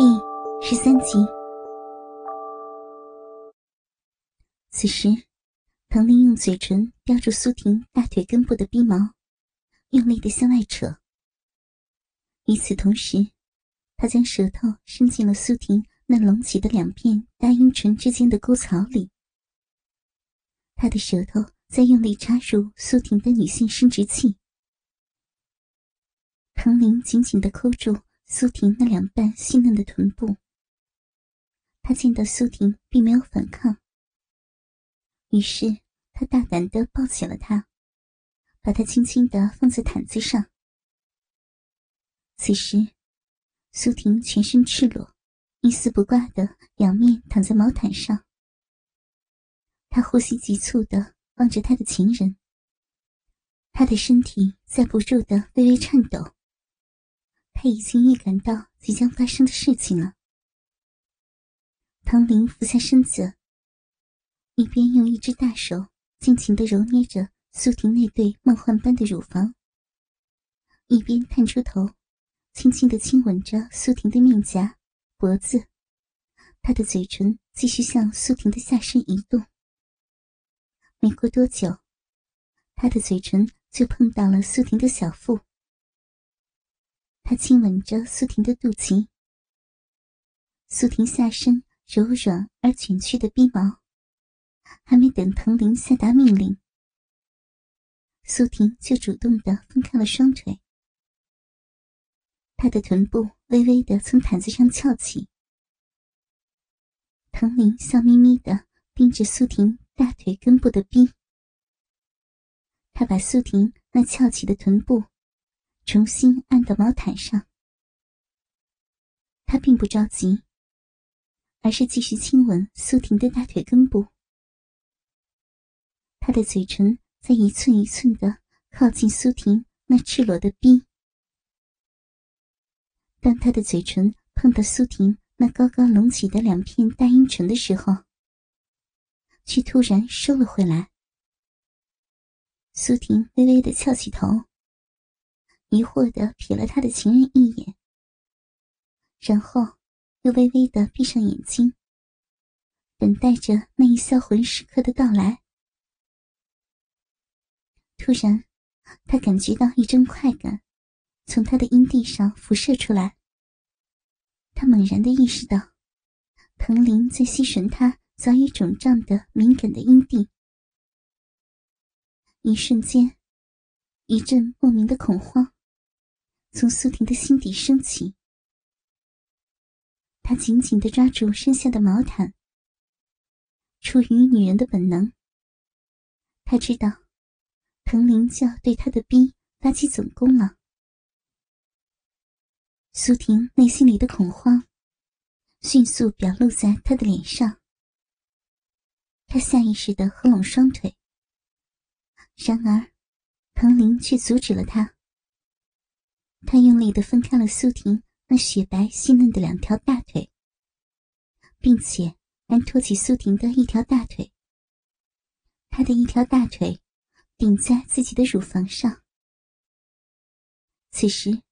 第十三集。此时，唐林用嘴唇叼住苏婷大腿根部的逼毛，用力的向外扯。与此同时，他将舌头伸进了苏婷那隆起的两片大阴唇之间的沟槽里。他的舌头在用力插入苏婷的女性生殖器。唐林紧紧的扣住苏婷那两瓣细嫩的臀部。他见到苏婷并没有反抗，于是他大胆的抱起了她，把她轻轻的放在毯子上。此时，苏婷全身赤裸，一丝不挂的仰面躺在毛毯上。他呼吸急促的望着他的情人，他的身体在不住的微微颤抖。他已经预感到即将发生的事情了。唐林俯下身子，一边用一只大手尽情的揉捏着苏婷那对梦幻般的乳房，一边探出头，轻轻的亲吻着苏婷的面颊、脖子。他的嘴唇继续向苏婷的下身移动。没过多久，他的嘴唇就碰到了苏婷的小腹。他亲吻着苏婷的肚脐，苏婷下身柔软而卷曲的逼毛，还没等藤林下达命令，苏婷就主动的分开了双腿。她的臀部微微的从毯子上翘起，藤林笑眯眯的盯着苏婷大腿根部的逼，他把苏婷那翘起的臀部。重新按到毛毯上，他并不着急，而是继续亲吻苏婷的大腿根部。他的嘴唇在一寸一寸的靠近苏婷那赤裸的逼。当他的嘴唇碰到苏婷那高高隆起的两片大阴唇的时候，却突然收了回来。苏婷微微的翘起头。疑惑的瞥了他的情人一眼，然后又微微的闭上眼睛，等待着那一销魂时刻的到来。突然，他感觉到一阵快感从他的阴蒂上辐射出来。他猛然的意识到，藤林在吸吮他早已肿胀的敏感的阴蒂。一瞬间，一阵莫名的恐慌。从苏婷的心底升起，她紧紧的抓住身下的毛毯。出于女人的本能，她知道藤林就要对她的逼发起总攻了。苏婷内心里的恐慌，迅速表露在她的脸上。她下意识的合拢双腿，然而藤林却阻止了她。他用力的分开了苏婷那雪白细嫩的两条大腿，并且还托起苏婷的一条大腿。他的一条大腿顶在自己的乳房上。此时，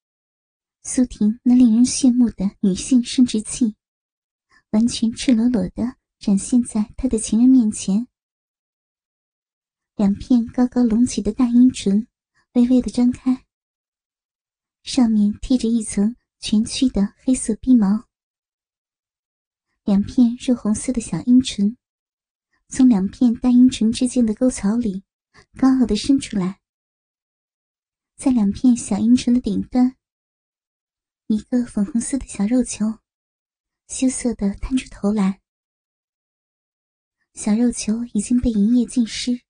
苏婷那令人炫目的女性生殖器，完全赤裸裸的展现在他的情人面前。两片高高隆起的大阴唇微微的张开。上面贴着一层蜷曲的黑色逼毛，两片肉红色的小阴唇从两片大阴唇之间的沟槽里高傲的伸出来，在两片小阴唇的顶端，一个粉红色的小肉球羞涩的探出头来。小肉球已经被银液浸湿，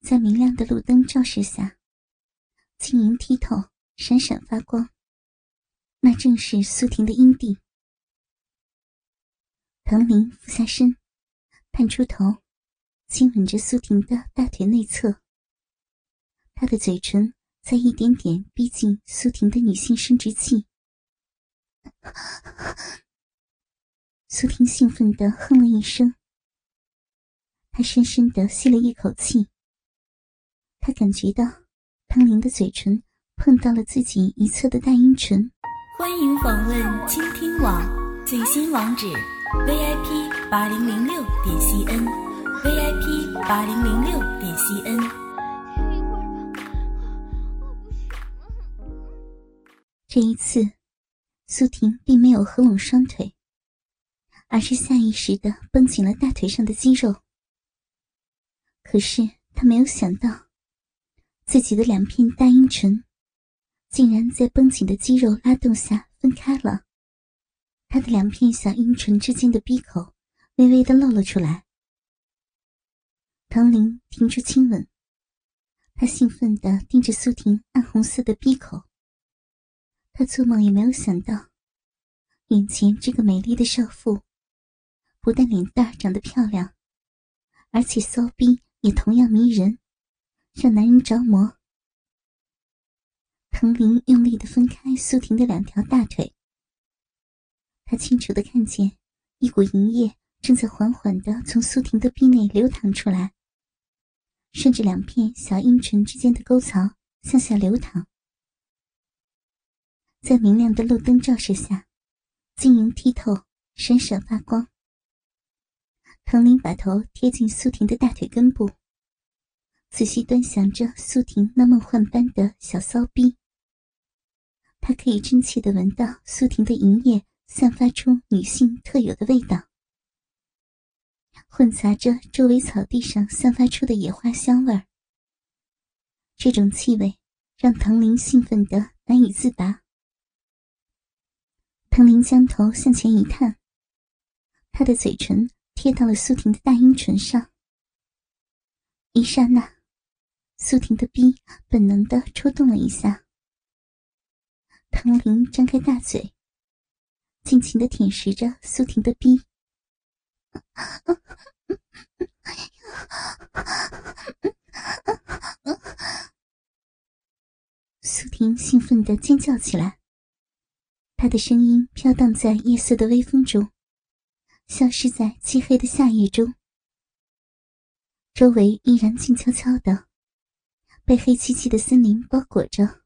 在明亮的路灯照射下，晶莹剔透。闪闪发光，那正是苏婷的阴蒂。唐林俯下身，探出头，亲吻着苏婷的大腿内侧。他的嘴唇在一点点逼近苏婷的女性生殖器。苏婷兴奋的哼了一声，她深深的吸了一口气。她感觉到唐林的嘴唇。碰到了自己一侧的大阴唇。欢迎访问倾听网。最新网址：VIP 八零零六点 CN，VIP 八零零六点 CN。这一次，苏婷并没有合拢双腿，而是下意识的绷紧了大腿上的肌肉。可是她没有想到，自己的两片大阴唇，竟然在绷紧的肌肉拉动下分开了。他的两片小阴唇之间的闭口微微的露了出来。唐玲停住亲吻，他兴奋地盯着苏婷暗红色的闭口。他做梦也没有想到，眼前这个美丽的少妇，不但脸蛋长得漂亮，而且骚逼也同样迷人，让男人着魔。藤林用力的分开苏婷的两条大腿。他清楚的看见，一股银液正在缓缓的从苏婷的臂内流淌出来，顺着两片小阴唇之间的沟槽向下流淌，在明亮的路灯照射下，晶莹剔透，闪闪发光。藤林把头贴近苏婷的大腿根部，仔细端详着苏婷那梦幻般的小骚逼。他可以真切的闻到苏婷的银液。散发出女性特有的味道，混杂着周围草地上散发出的野花香味儿。这种气味让唐林兴奋得难以自拔。唐林将头向前一探，他的嘴唇贴到了苏婷的大阴唇上。一刹那，苏婷的逼本能的抽动了一下。唐林张开大嘴。尽情的舔食着苏婷的逼，苏婷兴奋的尖叫起来，她的声音飘荡在夜色的微风中，消失在漆黑的夏夜中。周围依然静悄悄的，被黑漆漆的森林包裹着，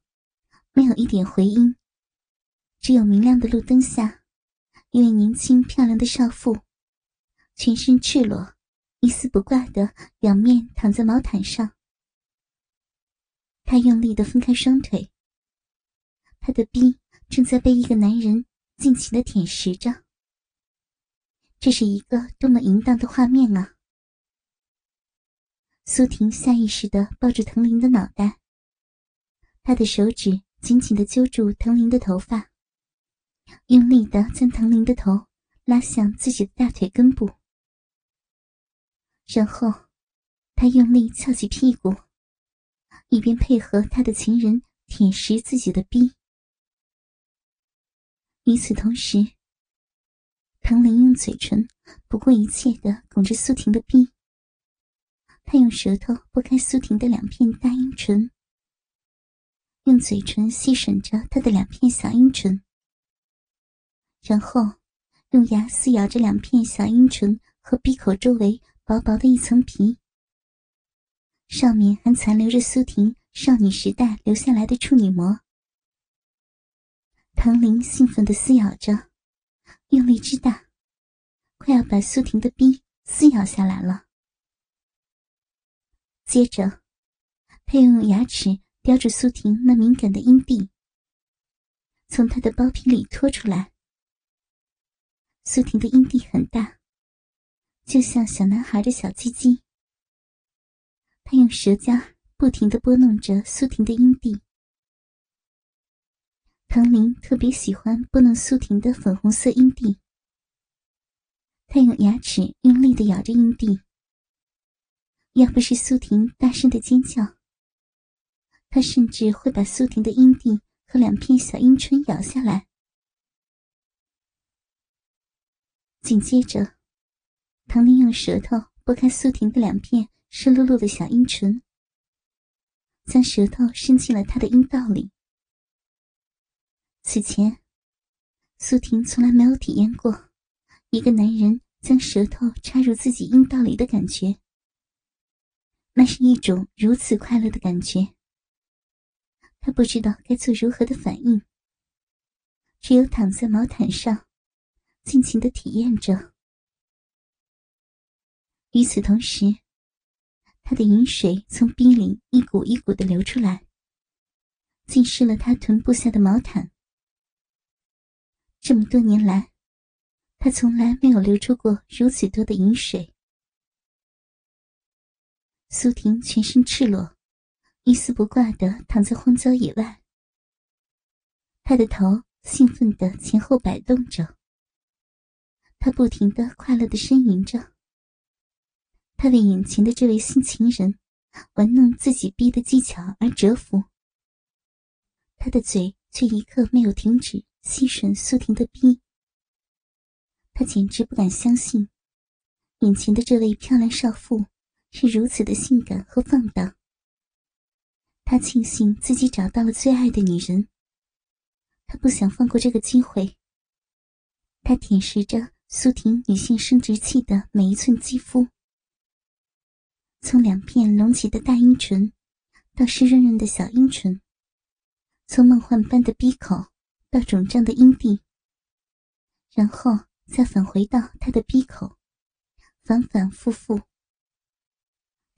没有一点回音，只有明亮的路灯下。一位年轻漂亮的少妇，全身赤裸，一丝不挂的仰面躺在毛毯上。她用力的分开双腿，她的臂正在被一个男人尽情的舔食着。这是一个多么淫荡的画面啊！苏婷下意识的抱住藤林的脑袋，她的手指紧紧的揪住藤林的头发。用力的将藤林的头拉向自己的大腿根部，然后他用力翘起屁股，一边配合他的情人舔食自己的逼。与此同时，藤林用嘴唇不顾一切的拱着苏婷的逼，他用舌头拨开苏婷的两片大阴唇，用嘴唇吸吮着她的两片小阴唇。然后，用牙撕咬着两片小阴唇和闭口周围薄薄的一层皮，上面还残留着苏婷少女时代留下来的处女膜。唐林兴奋地撕咬着，用力之大，快要把苏婷的逼撕咬下来了。接着，他用牙齿叼住苏婷那敏感的阴蒂，从她的包皮里拖出来。苏婷的阴蒂很大，就像小男孩的小鸡鸡。他用舌尖不停的拨弄着苏婷的阴蒂。唐林特别喜欢拨弄苏婷的粉红色阴蒂。他用牙齿用力的咬着阴蒂。要不是苏婷大声的尖叫，他甚至会把苏婷的阴蒂和两片小阴唇咬下来。紧接着，唐林用舌头拨开苏婷的两片湿漉漉的小阴唇，将舌头伸进了她的阴道里。此前，苏婷从来没有体验过一个男人将舌头插入自己阴道里的感觉。那是一种如此快乐的感觉，他不知道该做如何的反应，只有躺在毛毯上。尽情的体验着。与此同时，他的饮水从逼里一股一股的流出来，浸湿了他臀部下的毛毯。这么多年来，他从来没有流出过如此多的饮水。苏婷全身赤裸，一丝不挂的躺在荒郊野外，她的头兴奋的前后摆动着，她不停的快乐的呻吟着。她为眼前的这位新情人玩弄自己逼的技巧而折服，她的嘴却一刻没有停止。吸吮苏婷的逼，他简直不敢相信，眼前的这位漂亮少妇是如此的性感和放荡。他庆幸自己找到了最爱的女人，他不想放过这个机会。他舔舐着苏婷女性生殖器的每一寸肌肤，从两片隆起的大阴唇，到湿润润的小阴唇，从梦幻般的鼻口。到肿胀的阴蒂，然后再返回到他的鼻口，反反复复。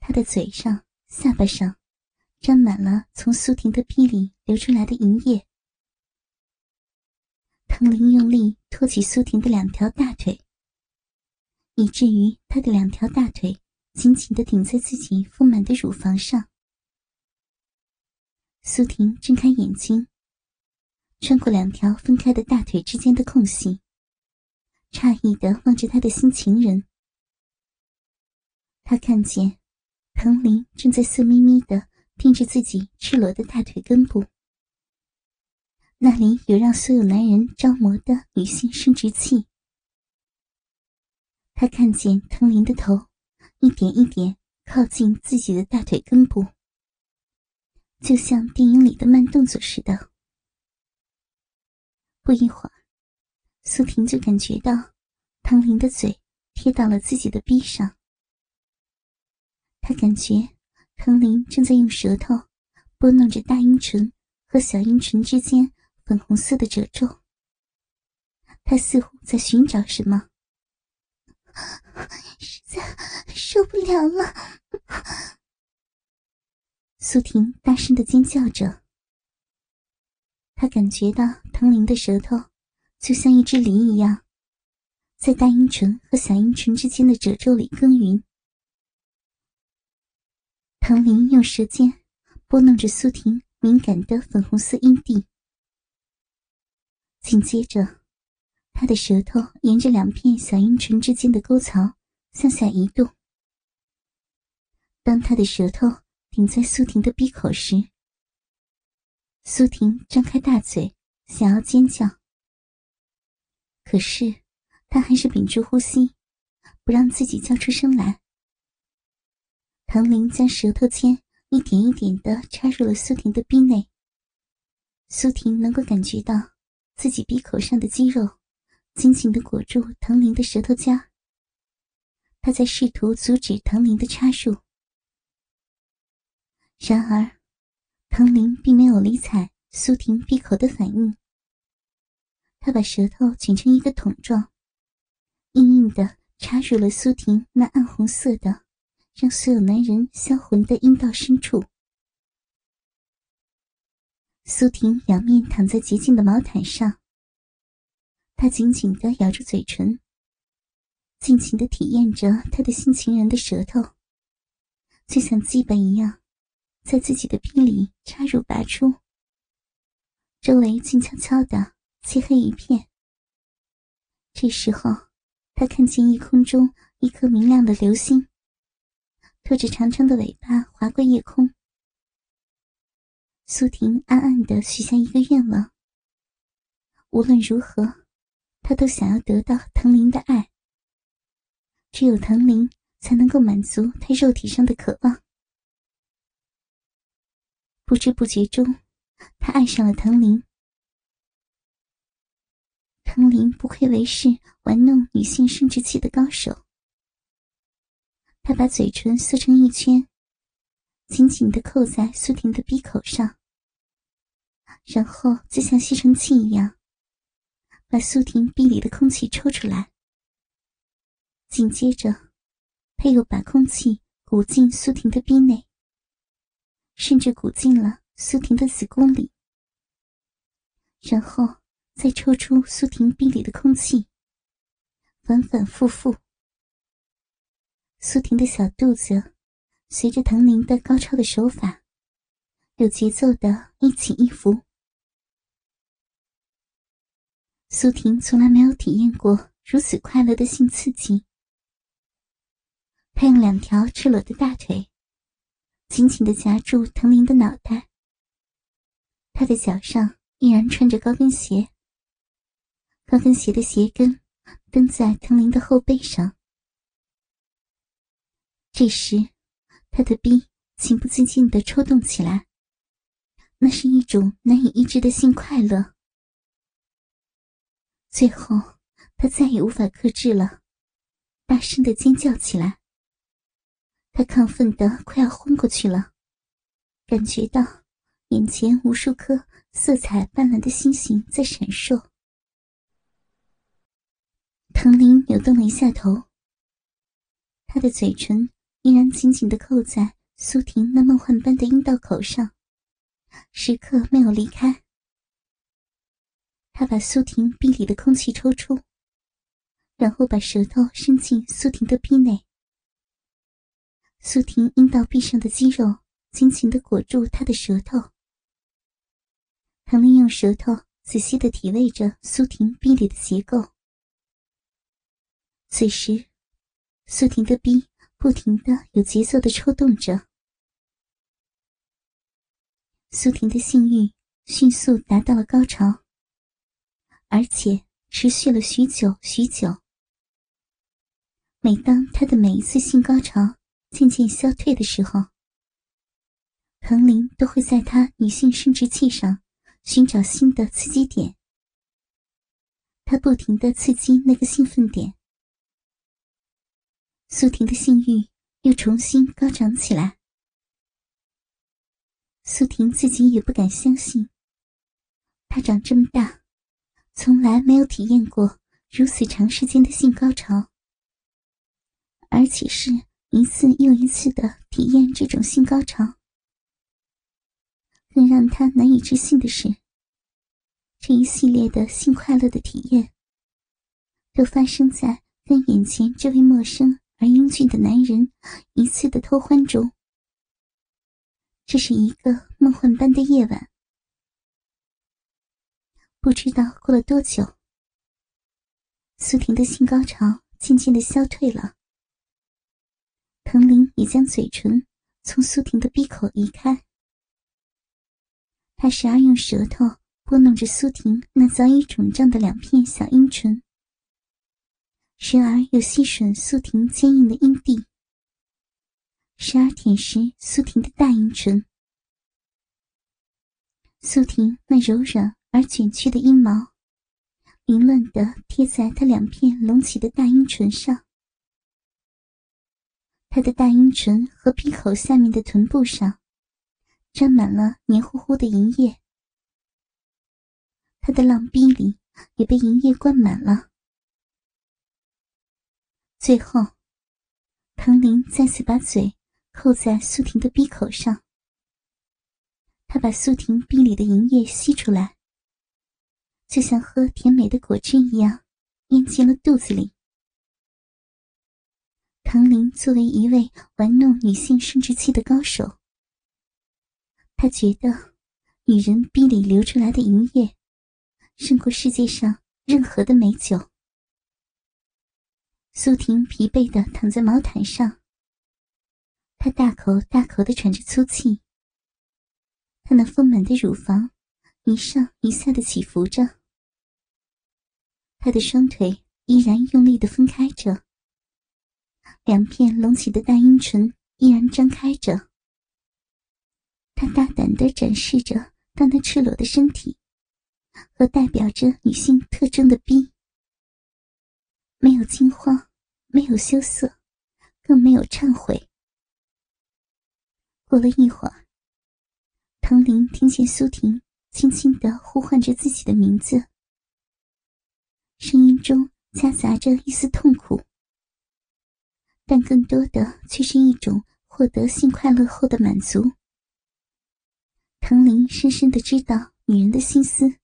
他的嘴上、下巴上沾满了从苏婷的鼻里流出来的银液。唐林用力托起苏婷的两条大腿，以至于他的两条大腿紧紧的顶在自己丰满的乳房上。苏婷睁开眼睛。穿过两条分开的大腿之间的空隙，诧异的望着他的新情人。他看见藤林正在色眯眯的盯着自己赤裸的大腿根部，那里有让所有男人着魔的女性生殖器。他看见藤林的头一点一点靠近自己的大腿根部，就像电影里的慢动作似的。不一会儿，苏婷就感觉到唐林的嘴贴到了自己的臂上。他感觉唐林正在用舌头拨弄着大阴唇和小阴唇之间粉红色的褶皱。他似乎在寻找什么，实在受不了了。苏婷大声的尖叫着。他感觉到唐林的舌头就像一只梨一样，在大阴唇和小阴唇之间的褶皱里耕耘。唐林用舌尖拨弄着苏婷敏感的粉红色阴蒂，紧接着，他的舌头沿着两片小阴唇之间的沟槽向下移动。当他的舌头顶在苏婷的闭口时，苏婷张开大嘴，想要尖叫，可是她还是屏住呼吸，不让自己叫出声来。唐林将舌头尖一点一点的插入了苏婷的鼻内。苏婷能够感觉到自己鼻口上的肌肉紧紧的裹住唐林的舌头尖。她在试图阻止唐林的插入，然而。唐林并没有理睬苏婷闭口的反应，他把舌头卷成一个桶状，硬硬的插入了苏婷那暗红色的、让所有男人销魂的阴道深处。苏婷仰面躺在洁净的毛毯上，她紧紧的咬住嘴唇，尽情的体验着他的新情人的舌头，就像基本一样。在自己的逼里插入拔出，周围静悄悄的，漆黑一片。这时候，他看见夜空中一颗明亮的流星，拖着长长的尾巴划过夜空。苏婷暗暗的许下一个愿望：无论如何，他都想要得到藤林的爱。只有藤林才能够满足他肉体上的渴望。不知不觉中，他爱上了藤林。藤林不愧为是玩弄女性生殖器的高手。他把嘴唇缩成一圈，紧紧的扣在苏婷的鼻口上，然后就像吸尘器一样，把苏婷鼻里的空气抽出来，紧接着，他又把空气鼓进苏婷的鼻内，甚至鼓进了苏婷的子宫里，然后再抽出苏婷鼻里的空气，反反复复。苏婷的小肚子随着唐林的高超的手法，有节奏的一起一伏。苏婷从来没有体验过如此快乐的性刺激。她用两条赤裸的大腿紧紧的夹住藤林的脑袋。她的脚上依然穿着高跟鞋，高跟鞋的鞋跟蹬在藤林的后背上。这时，他的臂情不自禁的抽动起来，那是一种难以抑制的性快乐。最后，他再也无法克制了，大声的尖叫起来。他亢奋的快要昏过去了，感觉到眼前无数颗色彩斑斓的星星在闪烁。唐林扭动了一下头，他的嘴唇依然紧紧的扣在苏婷那梦幻般的阴道口上，时刻没有离开。他把苏婷臂里的空气抽出，然后把舌头伸进苏婷的臂内。苏婷阴道壁上的肌肉紧紧的裹住他的舌头。唐林用舌头仔细的体味着苏婷臂里的结构。此时，苏婷的臂不停的有节奏的抽动着。苏婷的性欲迅速达到了高潮。而且持续了许久许久。每当他的每一次性高潮渐渐消退的时候，彭林都会在他女性生殖器上寻找新的刺激点。他不停的刺激那个兴奋点，苏婷的性欲又重新高涨起来。苏婷自己也不敢相信，她长这么大。从来没有体验过如此长时间的性高潮，而且是一次又一次的体验这种性高潮。更让他难以置信的是，这一系列的性快乐的体验，都发生在跟眼前这位陌生而英俊的男人一次的偷欢中。这是一个梦幻般的夜晚。不知道过了多久，苏婷的性高潮渐渐的消退了。藤林也将嘴唇从苏婷的闭口移开，他时而用舌头拨弄着苏婷那早已肿胀的两片小阴唇，时而又吸吮苏婷坚硬的阴蒂，时而舔舐苏婷的大阴唇。苏婷那柔软。而卷曲的阴毛，凌乱的贴在他两片隆起的大阴唇上。他的大阴唇和闭口下面的臀部上，沾满了黏糊糊的银液。他的浪逼里也被银液灌满了。最后，唐林再次把嘴扣在苏婷的闭口上，他把苏婷逼里的银液吸出来。就像喝甜美的果汁一样，咽进了肚子里。唐林作为一位玩弄女性生殖器的高手，他觉得女人逼里流出来的银液，胜过世界上任何的美酒。苏婷疲惫的躺在毛毯上，她大口大口的喘着粗气，她那丰满的乳房。一上一下的起伏着，她的双腿依然用力的分开着，两片隆起的大阴唇依然张开着。他大胆的展示着他那赤裸的身体和代表着女性特征的逼，没有惊慌，没有羞涩，更没有忏悔。过了一会儿，唐林听见苏婷。轻轻的呼唤着自己的名字，声音中夹杂着一丝痛苦，但更多的却是一种获得性快乐后的满足。藤林深深的知道女人的心思，